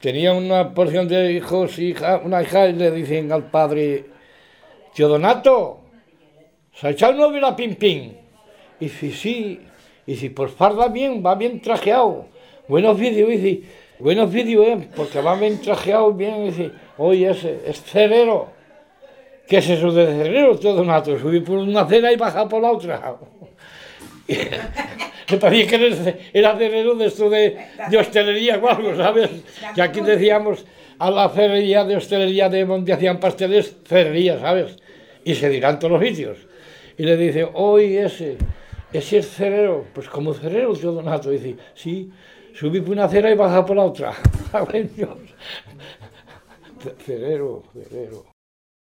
tenía una porción de hijos y hija, una hija y le dicen al padre, tío Donato, ¿se ha echado novio la pim pim? Y dice, sí, y dice, pues farda bien, va bien trajeado, buenos vídeos, dice, buenos vídeos, ¿eh? porque va bien trajeado, bien, dice, oye, ese es cerero. ¿Qué es eso de cerero, tío Donato? Subir por una acera y bajar por la otra. que también que eres, era de de esto de, de hostelería o algo, ¿sabes? Que aquí decíamos a la ferrería de hostelería de donde hacían pasteles, ferrería, ¿sabes? Y se dirán todos los sitios. Y le dice, hoy oh, ese, ese es cerero. Pues como cerero, tío Donato. Y dice, sí, subí por una acera y baja por la otra. cerero, cerero.